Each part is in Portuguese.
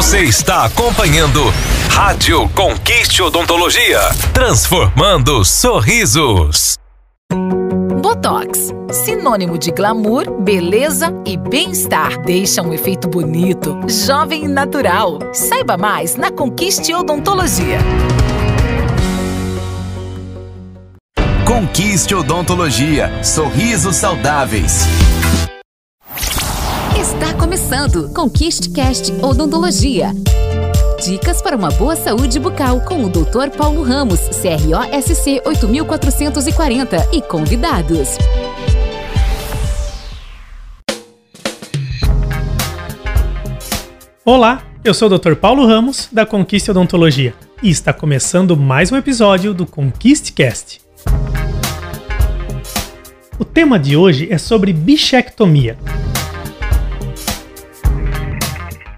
Você está acompanhando Rádio Conquiste Odontologia, transformando sorrisos. Botox, sinônimo de glamour, beleza e bem-estar. Deixa um efeito bonito, jovem e natural. Saiba mais na Conquiste Odontologia. Conquiste Odontologia. Sorrisos saudáveis. Começando Conquiste Cast Odontologia. Dicas para uma boa saúde bucal com o Dr. Paulo Ramos, CROSC 8440 e convidados. Olá, eu sou o Dr. Paulo Ramos da Conquiste Odontologia e está começando mais um episódio do Conquiste Cast. O tema de hoje é sobre bichectomia.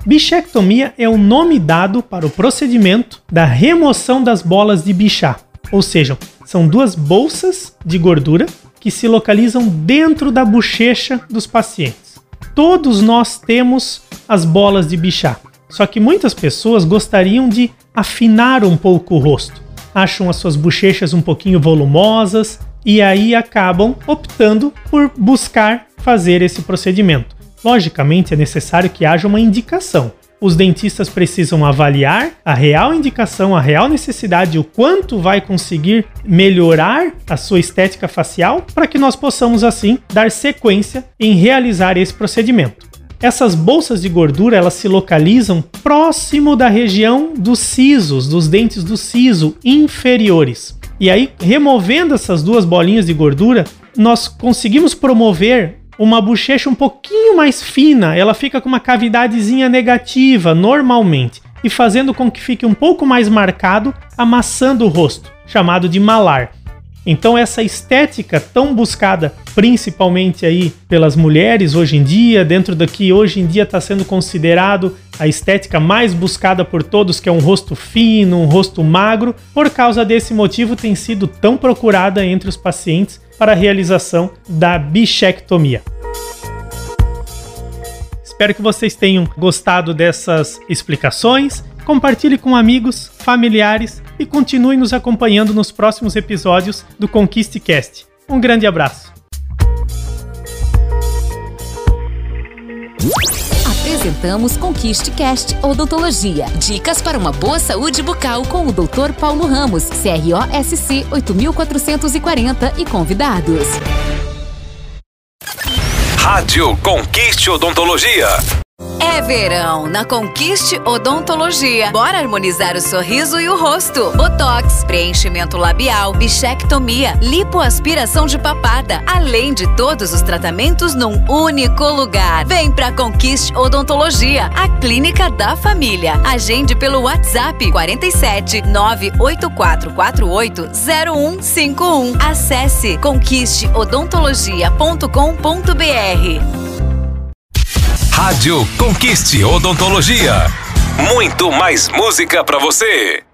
Bichectomia é o nome dado para o procedimento da remoção das bolas de bichá, ou seja, são duas bolsas de gordura que se localizam dentro da bochecha dos pacientes. Todos nós temos as bolas de bichá, só que muitas pessoas gostariam de afinar um pouco o rosto. Acham as suas bochechas um pouquinho volumosas e aí acabam optando por buscar fazer esse procedimento. Logicamente, é necessário que haja uma indicação. Os dentistas precisam avaliar a real indicação, a real necessidade, o quanto vai conseguir melhorar a sua estética facial para que nós possamos assim dar sequência em realizar esse procedimento. Essas bolsas de gordura elas se localizam próximo da região dos sisos, dos dentes do siso inferiores. E aí, removendo essas duas bolinhas de gordura, nós conseguimos promover uma bochecha um pouquinho mais fina, ela fica com uma cavidadezinha negativa normalmente e fazendo com que fique um pouco mais marcado, amassando o rosto, chamado de malar. Então essa estética tão buscada principalmente aí pelas mulheres hoje em dia, dentro da que hoje em dia está sendo considerado a estética mais buscada por todos, que é um rosto fino, um rosto magro, por causa desse motivo tem sido tão procurada entre os pacientes para a realização da bichectomia. Espero que vocês tenham gostado dessas explicações. Compartilhe com amigos, familiares e continue nos acompanhando nos próximos episódios do Conquiste Cast. Um grande abraço. Apresentamos Conquiste Cast Odontologia. Dicas para uma boa saúde bucal com o Dr. Paulo Ramos, CROSC 8440 e convidados. Rádio Conquiste Odontologia. É verão na Conquiste Odontologia. Bora harmonizar o sorriso e o rosto. Botox, preenchimento labial, bichectomia, lipoaspiração de papada, além de todos os tratamentos num único lugar. Vem pra Conquiste Odontologia, a clínica da família. Agende pelo WhatsApp 47 98448 0151. Acesse conquisteodontologia.com.br. Rádio Conquiste Odontologia. Muito mais música para você.